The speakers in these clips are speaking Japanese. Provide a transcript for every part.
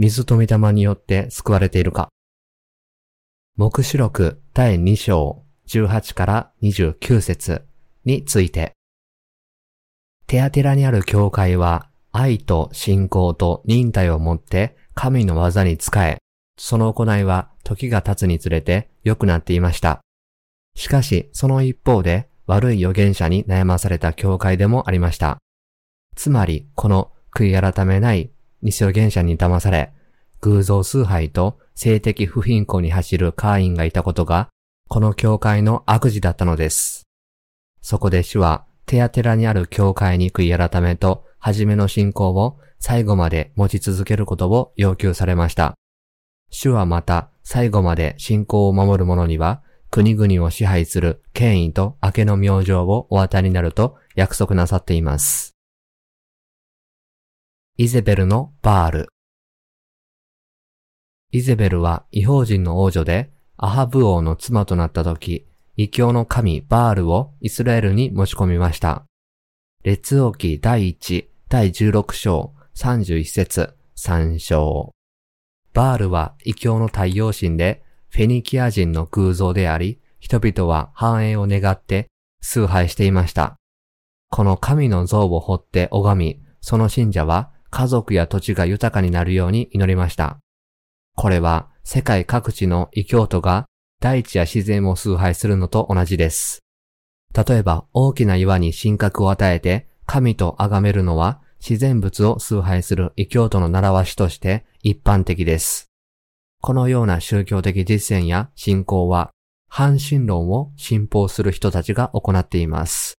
水と御霊によって救われているか。目視録第2章18から29節について。テアテラにある教会は愛と信仰と忍耐をもって神の技に仕え、その行いは時が経つにつれて良くなっていました。しかし、その一方で悪い預言者に悩まされた教会でもありました。つまり、この悔い改めない偽預言者に騙され、偶像崇拝と性的不貧困に走る会員がいたことが、この教会の悪事だったのです。そこで主は、テアテラにある教会に悔い改めと、初めの信仰を最後まで持ち続けることを要求されました。主はまた、最後まで信仰を守る者には、国々を支配する権威と明けの明星をお与えになると約束なさっています。イゼベルのバール。イゼベルは違法人の王女で、アハブ王の妻となった時、異教の神バールをイスラエルに持ち込みました。列王記第1、第16章、31節、3章。バールは異教の太陽神で、フェニキア人の偶像であり、人々は繁栄を願って崇拝していました。この神の像を掘って拝み、その信者は家族や土地が豊かになるように祈りました。これは世界各地の異教徒が大地や自然を崇拝するのと同じです。例えば大きな岩に神格を与えて神と崇めるのは自然物を崇拝する異教徒の習わしとして一般的です。このような宗教的実践や信仰は、反神論を信奉する人たちが行っています。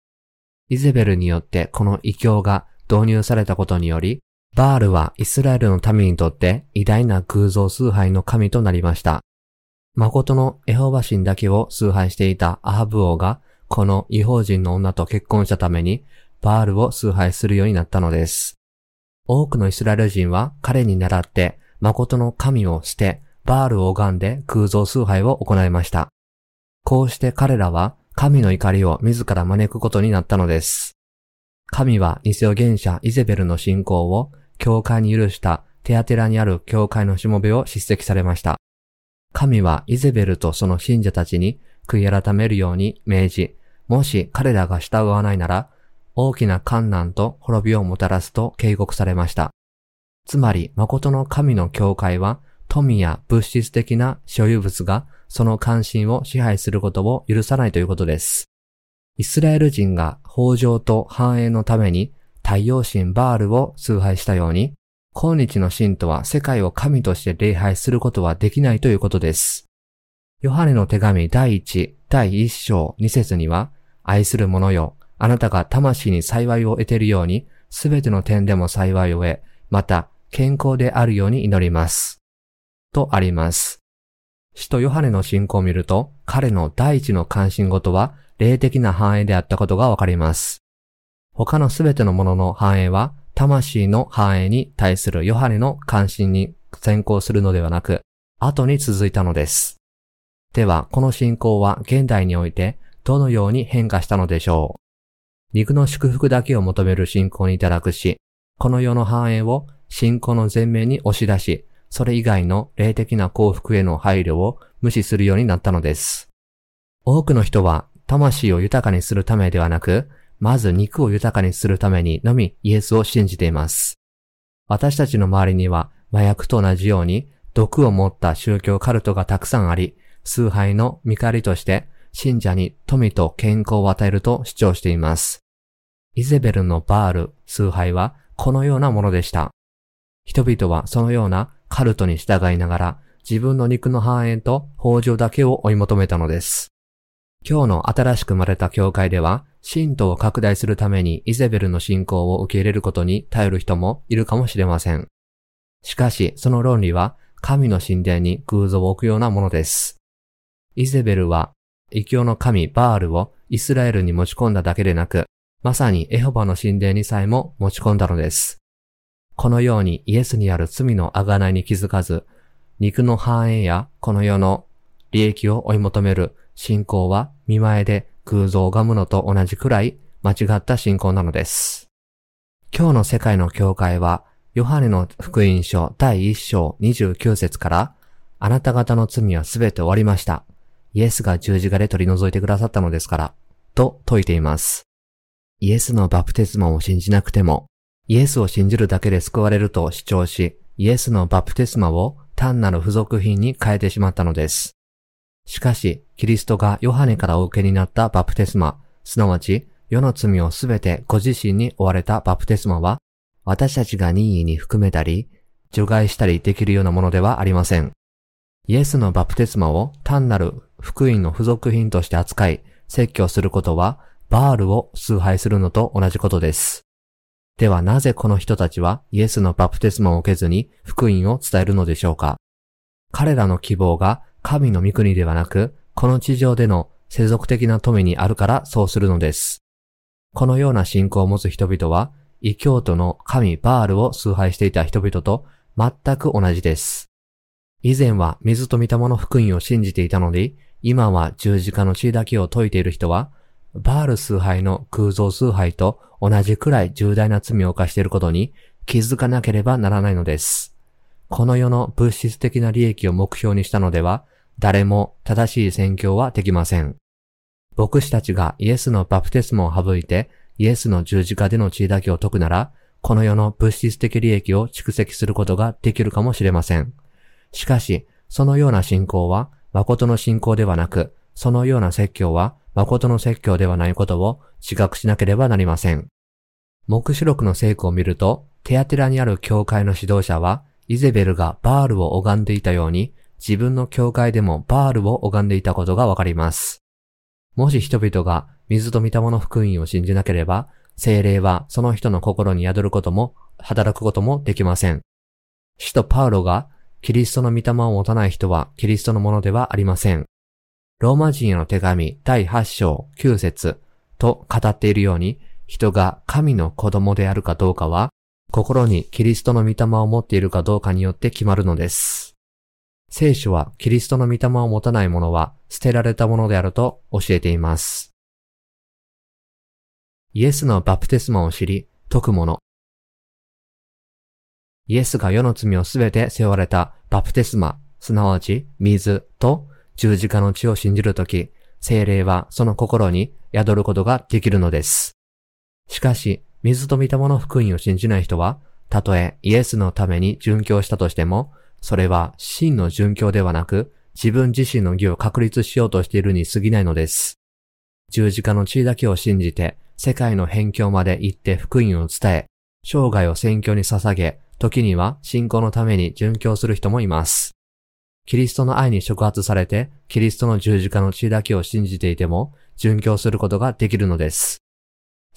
イゼベルによってこの異教が導入されたことにより、バールはイスラエルの民にとって偉大な偶像崇拝の神となりました。誠のエホバ神だけを崇拝していたアハブ王が、この違法人の女と結婚したために、バールを崇拝するようになったのです。多くのイスラエル人は彼に倣って、誠の神を捨て、バールを拝んで空像崇拝を行いました。こうして彼らは神の怒りを自ら招くことになったのです。神は偽予言者イゼベルの信仰を教会に許したテアテラにある教会のしもべを叱責されました。神はイゼベルとその信者たちに悔い改めるように命じ、もし彼らが従わないなら、大きな観難と滅びをもたらすと警告されました。つまり、誠の神の教会は富や物質的な所有物がその関心を支配することを許さないということです。イスラエル人が豊穣と繁栄のために太陽神バールを崇拝したように、今日の神とは世界を神として礼拝することはできないということです。ヨハネの手紙第1、第1章2節には、愛する者よ、あなたが魂に幸いを得ているように、すべての点でも幸いを得、また健康であるように祈ります。とあります。使徒ヨハネの信仰を見ると、彼の第一の関心事は、霊的な繁栄であったことがわかります。他のすべてのものの繁栄は、魂の繁栄に対するヨハネの関心に先行するのではなく、後に続いたのです。では、この信仰は現代においてどのように変化したのでしょう？肉の祝福だけを求める信仰にいただくし、この世の繁栄を信仰の前面に押し出し、それ以外の霊的な幸福への配慮を無視するようになったのです。多くの人は魂を豊かにするためではなく、まず肉を豊かにするためにのみイエスを信じています。私たちの周りには麻薬と同じように毒を持った宗教カルトがたくさんあり、崇拝の見返りとして信者に富と健康を与えると主張しています。イゼベルのバール、崇拝はこのようなものでした。人々はそのようなカルトに従いながら自分の肉の繁栄と豊穣だけを追い求めたのです。今日の新しく生まれた教会では、信徒を拡大するためにイゼベルの信仰を受け入れることに頼る人もいるかもしれません。しかし、その論理は神の神殿に偶像を置くようなものです。イゼベルは、異教の神バールをイスラエルに持ち込んだだけでなく、まさにエホバの神殿にさえも持ち込んだのです。このようにイエスにある罪の贖いに気づかず、肉の繁栄やこの世の利益を追い求める信仰は見前で偶像を拝むのと同じくらい間違った信仰なのです。今日の世界の教会はヨハネの福音書第1章29節から、あなた方の罪はすべて終わりました。イエスが十字架で取り除いてくださったのですから、と説いています。イエスのバプテスマを信じなくても、イエスを信じるだけで救われると主張し、イエスのバプテスマを単なる付属品に変えてしまったのです。しかし、キリストがヨハネからお受けになったバプテスマ、すなわち世の罪をすべてご自身に追われたバプテスマは、私たちが任意に含めたり、除外したりできるようなものではありません。イエスのバプテスマを単なる福音の付属品として扱い、説教することは、バールを崇拝するのと同じことです。ではなぜこの人たちはイエスのバプテスマを受けずに福音を伝えるのでしょうか彼らの希望が神の御国ではなく、この地上での世俗的な富にあるからそうするのです。このような信仰を持つ人々は、異教徒の神バールを崇拝していた人々と全く同じです。以前は水と御霊の福音を信じていたのに、今は十字架の血だけを解いている人は、バール崇拝の空像崇拝と同じくらい重大な罪を犯していることに気づかなければならないのです。この世の物質的な利益を目標にしたのでは、誰も正しい宣教はできません。牧師たちがイエスのバプテスマを省いて、イエスの十字架での血だけを解くなら、この世の物質的利益を蓄積することができるかもしれません。しかし、そのような信仰は、誠の信仰ではなく、そのような説教は、誠の説教ではないことを自覚しなければなりません。目視録の聖句を見ると、テアテラにある教会の指導者は、イゼベルがバールを拝んでいたように、自分の教会でもバールを拝んでいたことがわかります。もし人々が水と御霊の福音を信じなければ、精霊はその人の心に宿ることも、働くこともできません。使徒パウロが、キリストの御霊を持たない人はキリストのものではありません。ローマ人への手紙第8章9節と語っているように、人が神の子供であるかどうかは、心にキリストの御霊を持っているかどうかによって決まるのです。聖書はキリストの御霊を持たない者は捨てられたものであると教えています。イエスのバプテスマを知り、解く者。イエスが世の罪をすべて背負われたバプテスマ、すなわち水と十字架の血を信じるとき、精霊はその心に宿ることができるのです。しかし、水と御霊の福音を信じない人は、たとえイエスのために殉教したとしても、それは真の殉教ではなく、自分自身の義を確立しようとしているに過ぎないのです。十字架の血だけを信じて、世界の辺境まで行って福音を伝え、生涯を宣教に捧げ、時には信仰のために殉教する人もいます。キリストの愛に触発されて、キリストの十字架の血だけを信じていても、殉教することができるのです。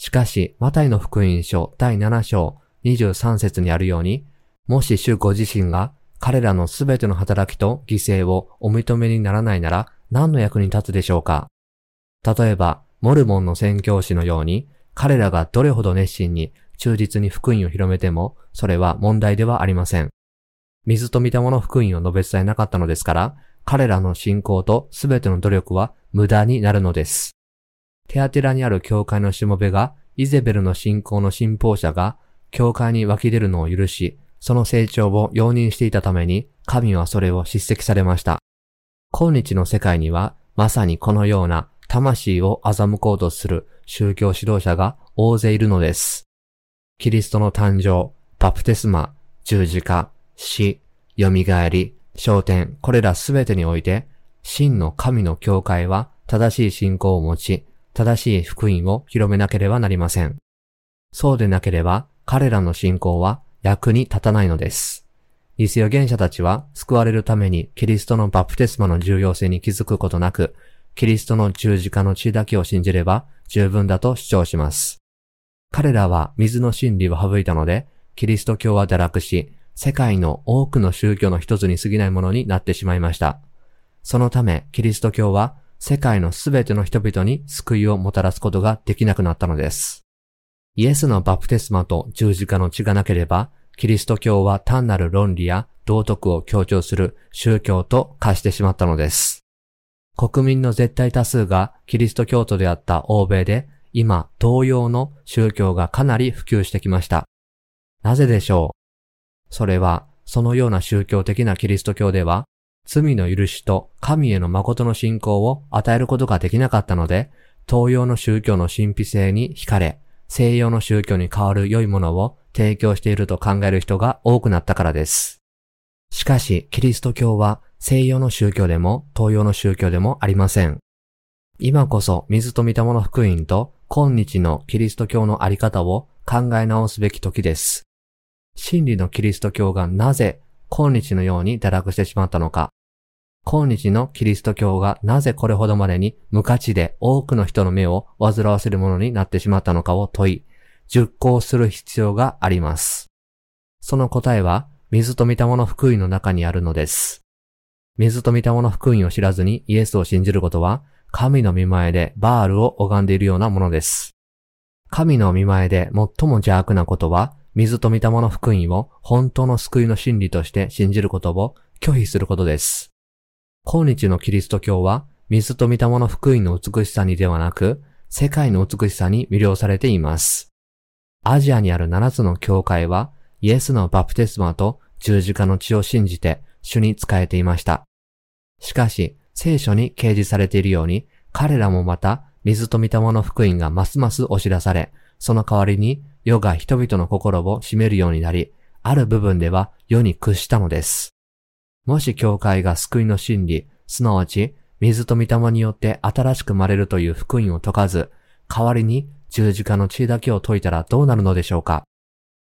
しかし、マタイの福音書第7章23節にあるように、もし主ご自身が彼らのすべての働きと犠牲をお認めにならないなら何の役に立つでしょうか例えば、モルモンの宣教師のように、彼らがどれほど熱心に忠実に福音を広めても、それは問題ではありません。水と見たもの福音を述べ伝えなかったのですから、彼らの信仰とすべての努力は無駄になるのです。テアテラにある教会のしもべが、イゼベルの信仰の信奉者が、教会に湧き出るのを許し、その成長を容認していたために、神はそれを叱責されました。今日の世界には、まさにこのような魂を欺こうとする宗教指導者が大勢いるのです。キリストの誕生、バプテスマ、十字架、死、蘇り、焦点、これらすべてにおいて、真の神の教会は正しい信仰を持ち、正しい福音を広めなければなりません。そうでなければ、彼らの信仰は役に立たないのです。偽予言者たちは救われるためにキリストのバプテスマの重要性に気づくことなく、キリストの十字架の血だけを信じれば十分だと主張します。彼らは水の真理を省いたので、キリスト教は堕落し、世界の多くの宗教の一つに過ぎないものになってしまいました。そのため、キリスト教は世界のすべての人々に救いをもたらすことができなくなったのです。イエスのバプテスマと十字架の血がなければ、キリスト教は単なる論理や道徳を強調する宗教と化してしまったのです。国民の絶対多数がキリスト教徒であった欧米で、今同様の宗教がかなり普及してきました。なぜでしょう？それは、そのような宗教的なキリスト教では、罪の許しと神への誠の信仰を与えることができなかったので、東洋の宗教の神秘性に惹かれ、西洋の宗教に代わる良いものを提供していると考える人が多くなったからです。しかし、キリスト教は西洋の宗教でも東洋の宗教でもありません。今こそ水と御霊の福音と今日のキリスト教のあり方を考え直すべき時です。真理のキリスト教がなぜ今日のように堕落してしまったのか。今日のキリスト教がなぜこれほどまでに無価値で多くの人の目を煩わせるものになってしまったのかを問い、熟考する必要があります。その答えは、水と御霊の福音の中にあるのです。水と御霊の福音を知らずにイエスを信じることは、神の見前でバールを拝んでいるようなものです。神の見前で最も邪悪なことは、水と御霊の福音を本当の救いの真理として信じることを拒否することです。今日のキリスト教は、水と御霊の福音の美しさにではなく、世界の美しさに魅了されています。アジアにある7つの教会は、イエスのバプテスマと十字架の血を信じて主に仕えていました。しかし、聖書に掲示されているように、彼らもまた水と御霊の福音がますます押し出され、その代わりに世が人々の心を占めるようになり、ある部分では世に屈したのです。もし教会が救いの真理、すなわち水と御霊によって新しく生まれるという福音を解かず、代わりに十字架の血だけを解いたらどうなるのでしょうか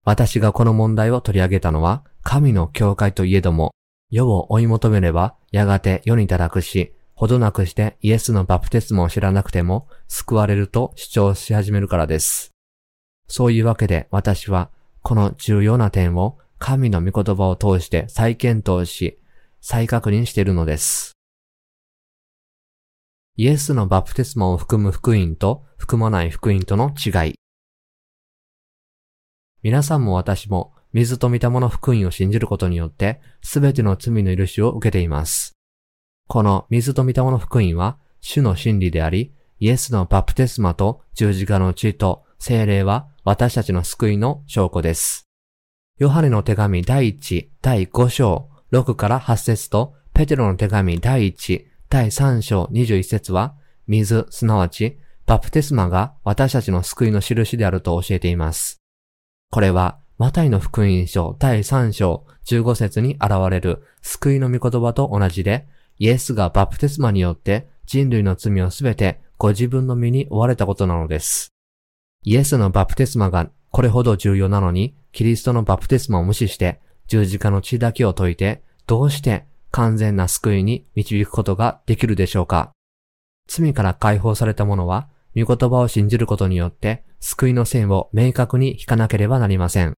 私がこの問題を取り上げたのは、神の教会といえども、世を追い求めれば、やがて世に堕落し、ほどなくしてイエスのバプテスマを知らなくても救われると主張し始めるからです。そういうわけで私は、この重要な点を神の御言葉を通して再検討し、再確認しているのです。イエスのバプテスマを含む福音と含まない福音との違い。皆さんも私も水と御霊の福音を信じることによってすべての罪の許しを受けています。この水と御霊の福音は主の真理であり、イエスのバプテスマと十字架の血と精霊は私たちの救いの証拠です。ヨハネの手紙第1、第5章、6から8節と、ペテロの手紙第1、第3章21節は、水、すなわち、バプテスマが私たちの救いの印であると教えています。これは、マタイの福音書第3章15節に現れる救いの御言葉と同じで、イエスがバプテスマによって人類の罪をすべてご自分の身に追われたことなのです。イエスのバプテスマがこれほど重要なのに、キリストのバプテスマを無視して十字架の血だけを解いて、どうして完全な救いに導くことができるでしょうか？罪から解放された者は、御言葉を信じることによって、救いの線を明確に引かなければなりません。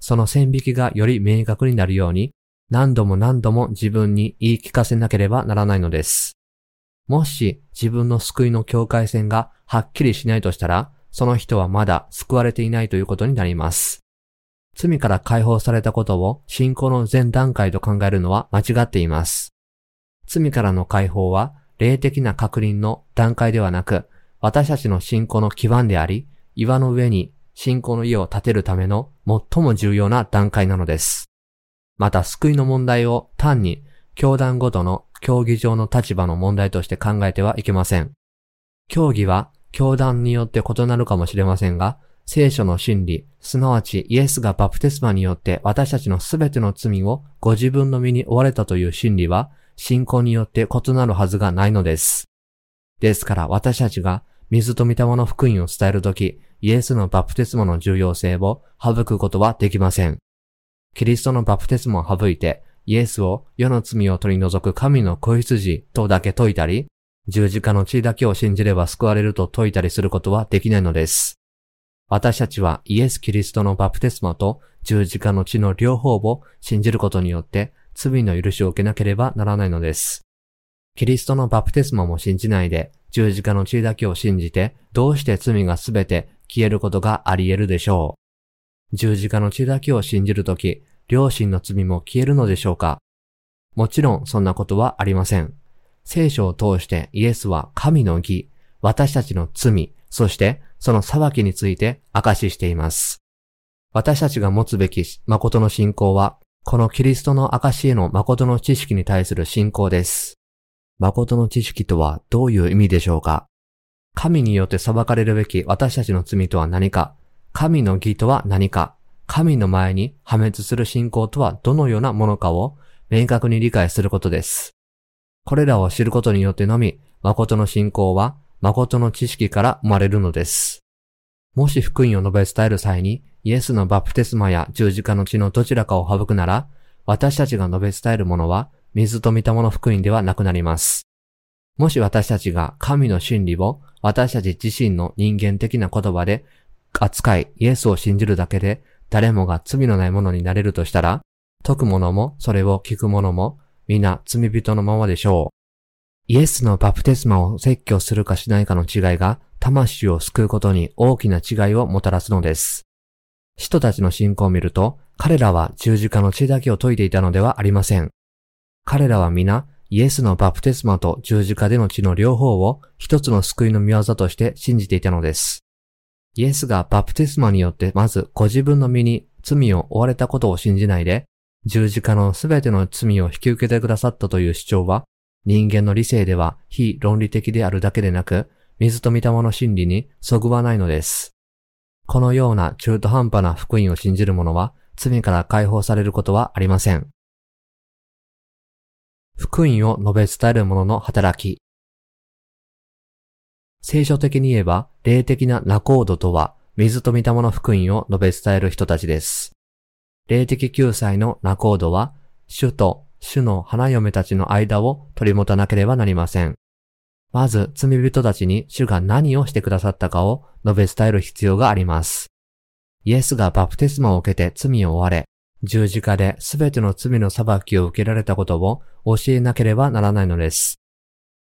その線引きがより明確になるように、何度も何度も自分に言い聞かせなければならないのです。もし自分の救いの境界線がはっきりしないとしたら、その人はまだ救われていないということになります。罪から解放されたことを信仰の前段階と考えるのは間違っています。罪からの解放は霊的な確認の段階ではなく、私たちの信仰の基盤であり、岩の上に信仰の家を建てるための最も重要な段階なのです。また救いの問題を単に教団ごとの競技上の立場の問題として考えてはいけません。競技は教団によって異なるかもしれませんが、聖書の真理、すなわちイエスがバプテスマによって私たちのすべての罪をご自分の身に追われたという真理は、信仰によって異なるはずがないのです。ですから私たちが水と御霊の福音を伝えるとき、イエスのバプテスマの重要性を省くことはできません。キリストのバプテスマを省いて、イエスを世の罪を取り除く神の子羊とだけ説いたり、十字架の血だけを信じれば救われると説いたりすることはできないのです。私たちはイエス・キリストのバプテスマと十字架の血の両方を信じることによって罪の許しを受けなければならないのです。キリストのバプテスマも信じないで十字架の血だけを信じてどうして罪がすべて消えることがあり得るでしょう。十字架の血だけを信じるとき、両親の罪も消えるのでしょうかもちろんそんなことはありません。聖書を通してイエスは神の義、私たちの罪、そしてその裁きについて明かししています。私たちが持つべき誠の信仰は、このキリストの証への誠の知識に対する信仰です。誠の知識とはどういう意味でしょうか神によって裁かれるべき私たちの罪とは何か神の義とは何か神の前に破滅する信仰とはどのようなものかを明確に理解することです。これらを知ることによってのみ、誠の信仰は誠の知識から生まれるのです。もし福音を述べ伝える際に、イエスのバプテスマや十字架の血のどちらかを省くなら、私たちが述べ伝えるものは、水と御霊の福音ではなくなります。もし私たちが神の真理を私たち自身の人間的な言葉で扱い、イエスを信じるだけで誰もが罪のないものになれるとしたら、解く者もそれを聞く者も皆罪人のままでしょう。イエスのバプテスマを説教するかしないかの違いが魂を救うことに大きな違いをもたらすのです。人たちの信仰を見ると、彼らは十字架の血だけを解いていたのではありません。彼らは皆、イエスのバプテスマと十字架での血の両方を一つの救いの見業として信じていたのです。イエスがバプテスマによってまずご自分の身に罪を負われたことを信じないで、十字架のすべての罪を引き受けてくださったという主張は、人間の理性では非論理的であるだけでなく、水と御霊の真理にそぐわないのです。このような中途半端な福音を信じる者は、罪から解放されることはありません。福音を述べ伝える者の働き。聖書的に言えば、霊的なナコードとは、水と御霊の福音を述べ伝える人たちです。霊的救済のナコードは、主と主の花嫁たちの間を取り持たなければなりません。まず、罪人たちに主が何をしてくださったかを述べ伝える必要があります。イエスがバプテスマを受けて罪を追われ、十字架で全ての罪の裁きを受けられたことを教えなければならないのです。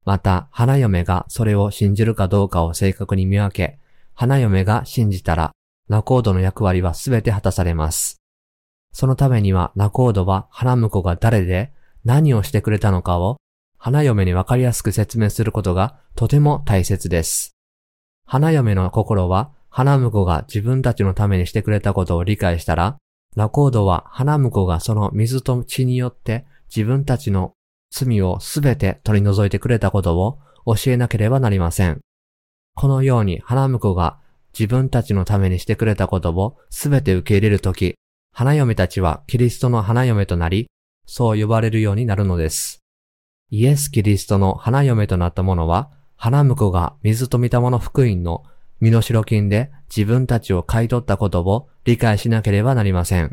また、花嫁がそれを信じるかどうかを正確に見分け、花嫁が信じたら、ナコードの役割は全て果たされます。そのためにはナコードは花婿が誰で何をしてくれたのかを花嫁にわかりやすく説明することがとても大切です。花嫁の心は花婿が自分たちのためにしてくれたことを理解したら、ナコードは花婿がその水と血によって自分たちの罪をすべて取り除いてくれたことを教えなければなりません。このように花婿が自分たちのためにしてくれたことをすべて受け入れるとき、花嫁たちはキリストの花嫁となり、そう呼ばれるようになるのです。イエス・キリストの花嫁となった者は、花婿が水と御霊の福音の身代金で自分たちを買い取ったことを理解しなければなりません。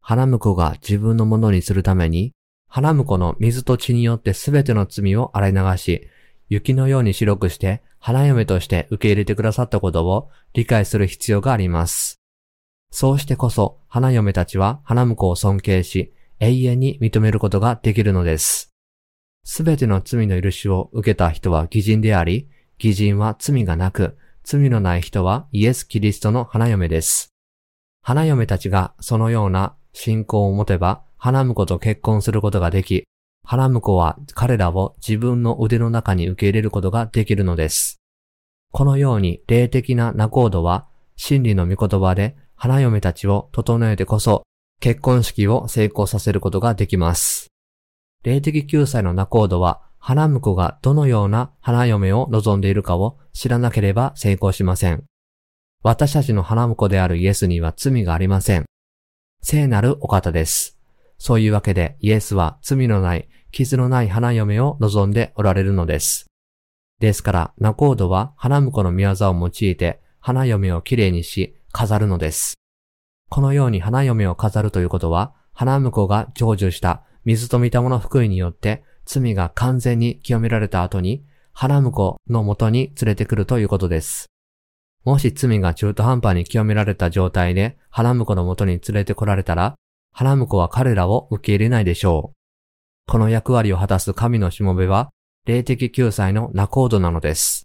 花婿が自分のものにするために、花婿の水と血によってすべての罪を洗い流し、雪のように白くして花嫁として受け入れてくださったことを理解する必要があります。そうしてこそ、花嫁たちは花婿を尊敬し、永遠に認めることができるのです。すべての罪の許しを受けた人は偽人であり、偽人は罪がなく、罪のない人はイエス・キリストの花嫁です。花嫁たちがそのような信仰を持てば、花婿と結婚することができ、花婿は彼らを自分の腕の中に受け入れることができるのです。このように霊的なナコードは真理の御言葉で花嫁たちを整えてこそ、結婚式を成功させることができます。霊的救済のナコードは、花婿がどのような花嫁を望んでいるかを知らなければ成功しません。私たちの花婿であるイエスには罪がありません。聖なるお方です。そういうわけでイエスは罪のない、傷のない花嫁を望んでおられるのです。ですから、ナコードは花婿の宮沢を用いて花嫁をきれいにし、飾るのです。このように花嫁を飾るということは、花婿が成就した水と御霊の福音によって罪が完全に清められた後に、花婿のもとに連れてくるということです。もし罪が中途半端に清められた状態で花婿のもとに連れてこられたら、花婿は彼らを受け入れないでしょう。この役割を果たす神のしもべは、霊的救済のナコードなのです。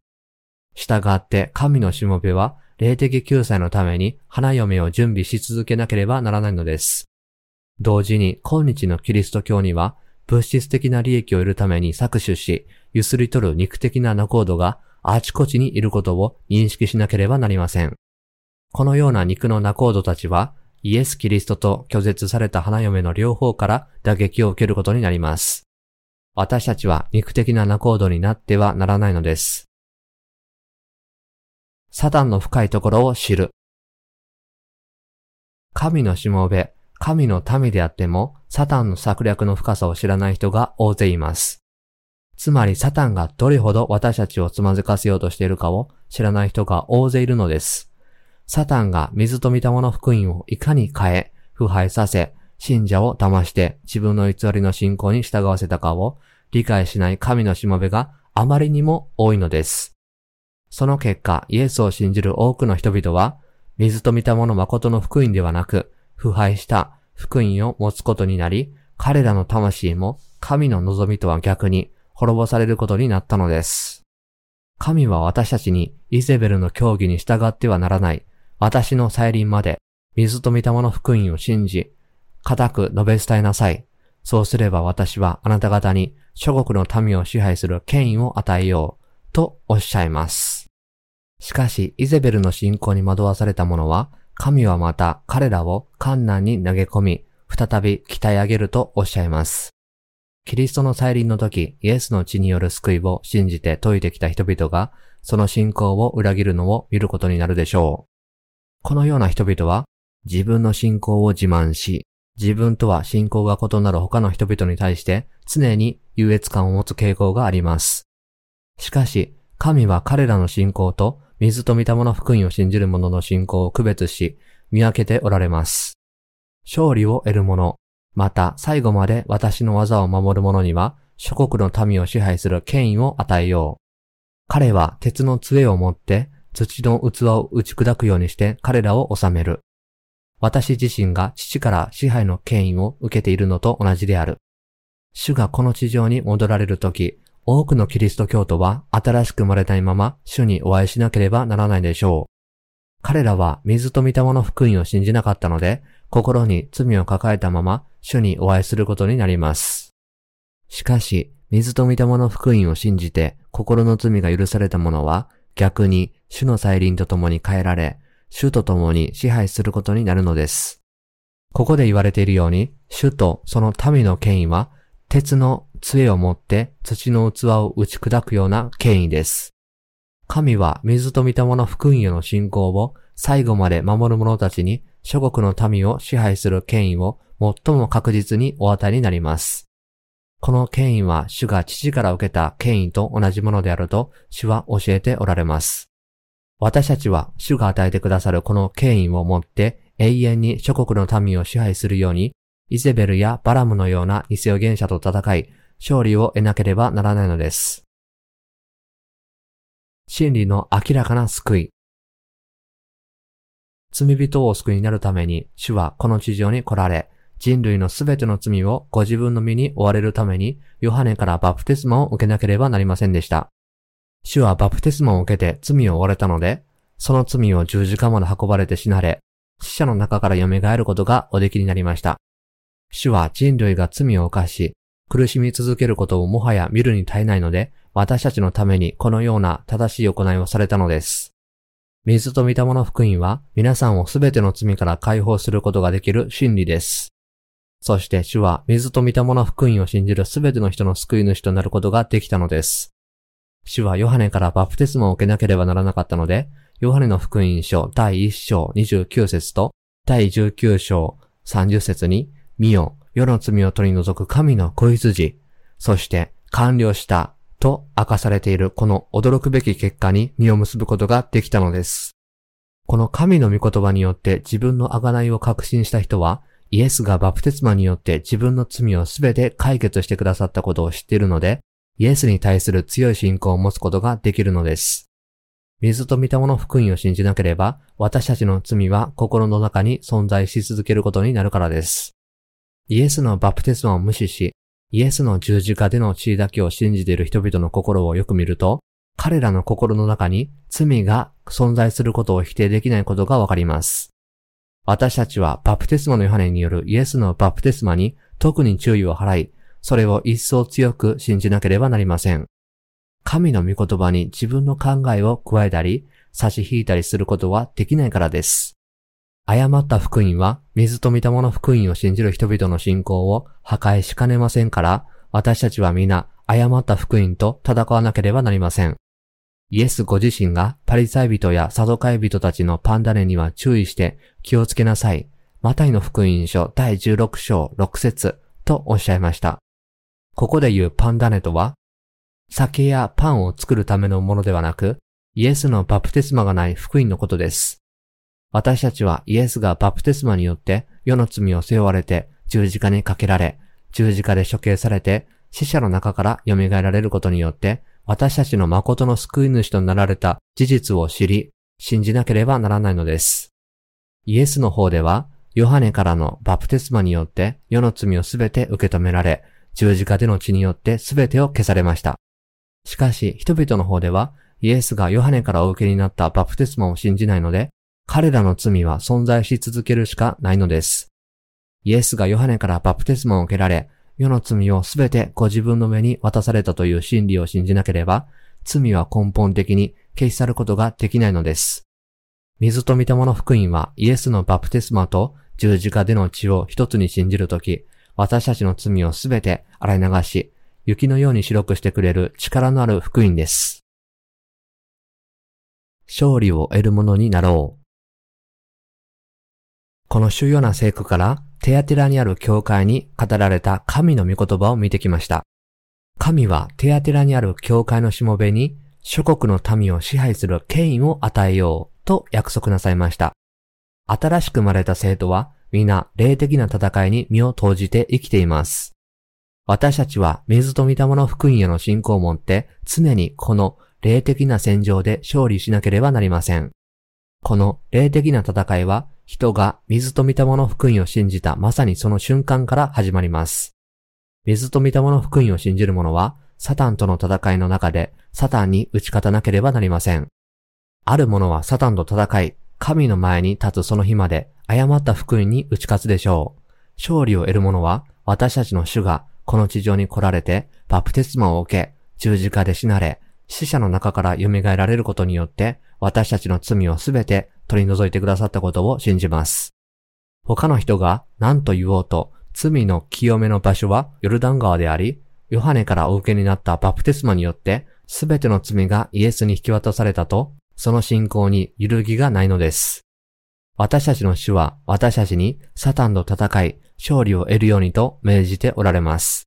従って神のしもべは、霊的救済のために花嫁を準備し続けなければならないのです。同時に今日のキリスト教には物質的な利益を得るために搾取し、ゆすり取る肉的なナコードがあちこちにいることを認識しなければなりません。このような肉のナコードたちはイエス・キリストと拒絶された花嫁の両方から打撃を受けることになります。私たちは肉的な仲人になってはならないのです。サタンの深いところを知る。神のしもべ、神の民であっても、サタンの策略の深さを知らない人が大勢います。つまりサタンがどれほど私たちをつまずかせようとしているかを知らない人が大勢いるのです。サタンが水と見たもの福音をいかに変え、腐敗させ、信者を騙して自分の偽りの信仰に従わせたかを理解しない神のしもべがあまりにも多いのです。その結果、イエスを信じる多くの人々は、水と見たもの誠の福音ではなく、腐敗した福音を持つことになり、彼らの魂も神の望みとは逆に滅ぼされることになったのです。神は私たちにイゼベルの教義に従ってはならない、私の再臨まで水と見たもの福音を信じ、固く述べ伝えなさい。そうすれば私はあなた方に諸国の民を支配する権威を与えよう、とおっしゃいます。しかし、イゼベルの信仰に惑わされた者は、神はまた彼らを観難に投げ込み、再び鍛え上げるとおっしゃいます。キリストの再臨の時、イエスの血による救いを信じて解いてきた人々が、その信仰を裏切るのを見ることになるでしょう。このような人々は、自分の信仰を自慢し、自分とは信仰が異なる他の人々に対して常に優越感を持つ傾向があります。しかし、神は彼らの信仰と水と見たもの福音を信じる者の信仰を区別し、見分けておられます。勝利を得る者、また最後まで私の技を守る者には、諸国の民を支配する権威を与えよう。彼は鉄の杖を持って土の器を打ち砕くようにして彼らを治める。私自身が父から支配の権威を受けているのと同じである。主がこの地上に戻られるとき、多くのキリスト教徒は新しく生まれないまま主にお会いしなければならないでしょう。彼らは水と御霊の福音を信じなかったので、心に罪を抱えたまま主にお会いすることになります。しかし、水と御霊の福音を信じて心の罪が許された者は逆に主の再臨と共に変えられ、主と共に支配することになるのです。ここで言われているように、主とその民の権威は、鉄の杖を持って土の器を打ち砕くような権威です。神は水と御霊の福音への信仰を最後まで守る者たちに諸国の民を支配する権威を最も確実にお与えになります。この権威は主が父から受けた権威と同じものであると主は教えておられます。私たちは主が与えてくださるこの権威をもって永遠に諸国の民を支配するようにイゼベルやバラムのような偽予言者と戦い勝利を得なければならないのです。真理の明らかな救い。罪人を救いになるために主はこの地上に来られ、人類のすべての罪をご自分の身に追われるために、ヨハネからバプテスマを受けなければなりませんでした。主はバプテスマを受けて罪を追われたので、その罪を十字架まで運ばれて死なれ、死者の中から蘇ることがおできになりました。主は人類が罪を犯し、苦しみ続けることをもはや見るに耐えないので、私たちのためにこのような正しい行いをされたのです。水と御霊の福音は皆さんをすべての罪から解放することができる真理です。そして主は水と御霊の福音を信じるすべての人の救い主となることができたのです。主はヨハネからバプテスマを受けなければならなかったので、ヨハネの福音書第1章29節と第19章30節に、見よ、世の罪を取り除く神の子羊、そして完了したと明かされているこの驚くべき結果に実を結ぶことができたのです。この神の御言葉によって自分の贖いを確信した人は、イエスがバプテスマによって自分の罪をすべて解決してくださったことを知っているので、イエスに対する強い信仰を持つことができるのです。水と御霊の福音を信じなければ、私たちの罪は心の中に存在し続けることになるからです。イエスのバプテスマを無視し、イエスの十字架での血だけを信じている人々の心をよく見ると、彼らの心の中に罪が存在することを否定できないことがわかります。私たちはバプテスマのヨハネによるイエスのバプテスマに特に注意を払い、それを一層強く信じなければなりません。神の御言葉に自分の考えを加えたり、差し引いたりすることはできないからです。誤った福音は水と御霊の福音を信じる人々の信仰を破壊しかねませんから、私たちは皆誤った福音と戦わなければなりません。イエスご自身がパリサイ人やサドカイ人たちのパンダネには注意して気をつけなさい。マタイの福音書第16章6節とおっしゃいました。ここで言うパンダネとは、酒やパンを作るためのものではなく、イエスのバプテスマがない福音のことです。私たちはイエスがバプテスマによって世の罪を背負われて十字架にかけられ、十字架で処刑されて死者の中から蘇られることによって私たちの誠の救い主となられた事実を知り、信じなければならないのです。イエスの方では、ヨハネからのバプテスマによって世の罪をすべて受け止められ、十字架での血によってすべてを消されました。しかし、人々の方では、イエスがヨハネからお受けになったバプテスマを信じないので、彼らの罪は存在し続けるしかないのです。イエスがヨハネからバプテスマを受けられ、世の罪をすべてご自分の目に渡されたという真理を信じなければ、罪は根本的に消し去ることができないのです。水と御霊の福音はイエスのバプテスマと十字架での血を一つに信じるとき、私たちの罪をすべて洗い流し、雪のように白くしてくれる力のある福音です。勝利を得るものになろう。この主要な聖句からテアテラにある教会に語られた神の御言葉を見てきました。神はテアテラにある教会のしもべに諸国の民を支配する権威を与えようと約束なさいました。新しく生まれた生徒は皆霊的な戦いに身を投じて生きています。私たちは水と御霊の福音への信仰を持って常にこの霊的な戦場で勝利しなければなりません。この霊的な戦いは人が水と御霊の福音を信じたまさにその瞬間から始まります。水と御霊の福音を信じる者は、サタンとの戦いの中でサタンに打ち勝たなければなりません。ある者はサタンと戦い、神の前に立つその日まで誤った福音に打ち勝つでしょう。勝利を得る者は、私たちの主がこの地上に来られて、バプテスマを受け、十字架で死なれ、死者の中から蘇られることによって、私たちの罪をすべて取り除いてくださったことを信じます。他の人が何と言おうと、罪の清めの場所はヨルダン川であり、ヨハネからお受けになったバプテスマによって、すべての罪がイエスに引き渡されたと、その信仰に揺るぎがないのです。私たちの主は私たちにサタンと戦い、勝利を得るようにと命じておられます。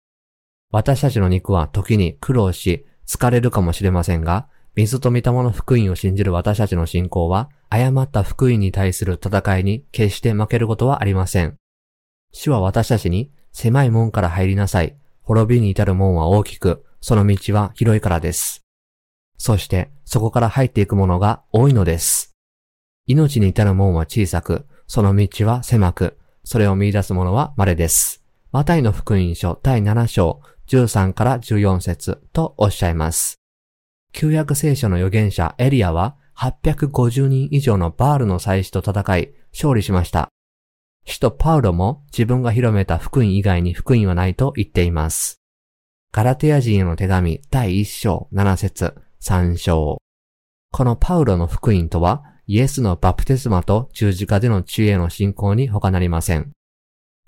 私たちの肉は時に苦労し、疲れるかもしれませんが、水と御霊の福音を信じる私たちの信仰は、誤った福音に対する戦いに決して負けることはありません。主は私たちに、狭い門から入りなさい。滅びに至る門は大きく、その道は広いからです。そして、そこから入っていくものが多いのです。命に至る門は小さく、その道は狭く、それを見出す者は稀です。マタイの福音書第7章13から14節とおっしゃいます。旧約聖書の預言者エリアは850人以上のバールの祭司と戦い、勝利しました。使徒パウロも自分が広めた福音以外に福音はないと言っています。ガラテヤ人への手紙第1章7節3章。このパウロの福音とは、イエスのバプテスマと十字架での知恵の信仰に他なりません。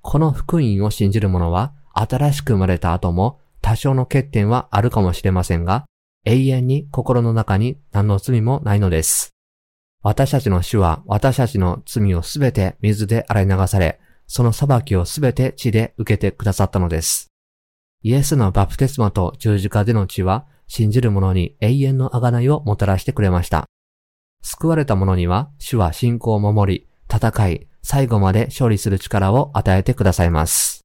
この福音を信じる者は、新しく生まれた後も多少の欠点はあるかもしれませんが、永遠に心の中に何の罪もないのです。私たちの主は私たちの罪をすべて水で洗い流され、その裁きをすべて血で受けてくださったのです。イエスのバプテスマと十字架での血は信じる者に永遠の贖いをもたらしてくれました。救われた者には主は信仰を守り、戦い、最後まで勝利する力を与えてくださいます。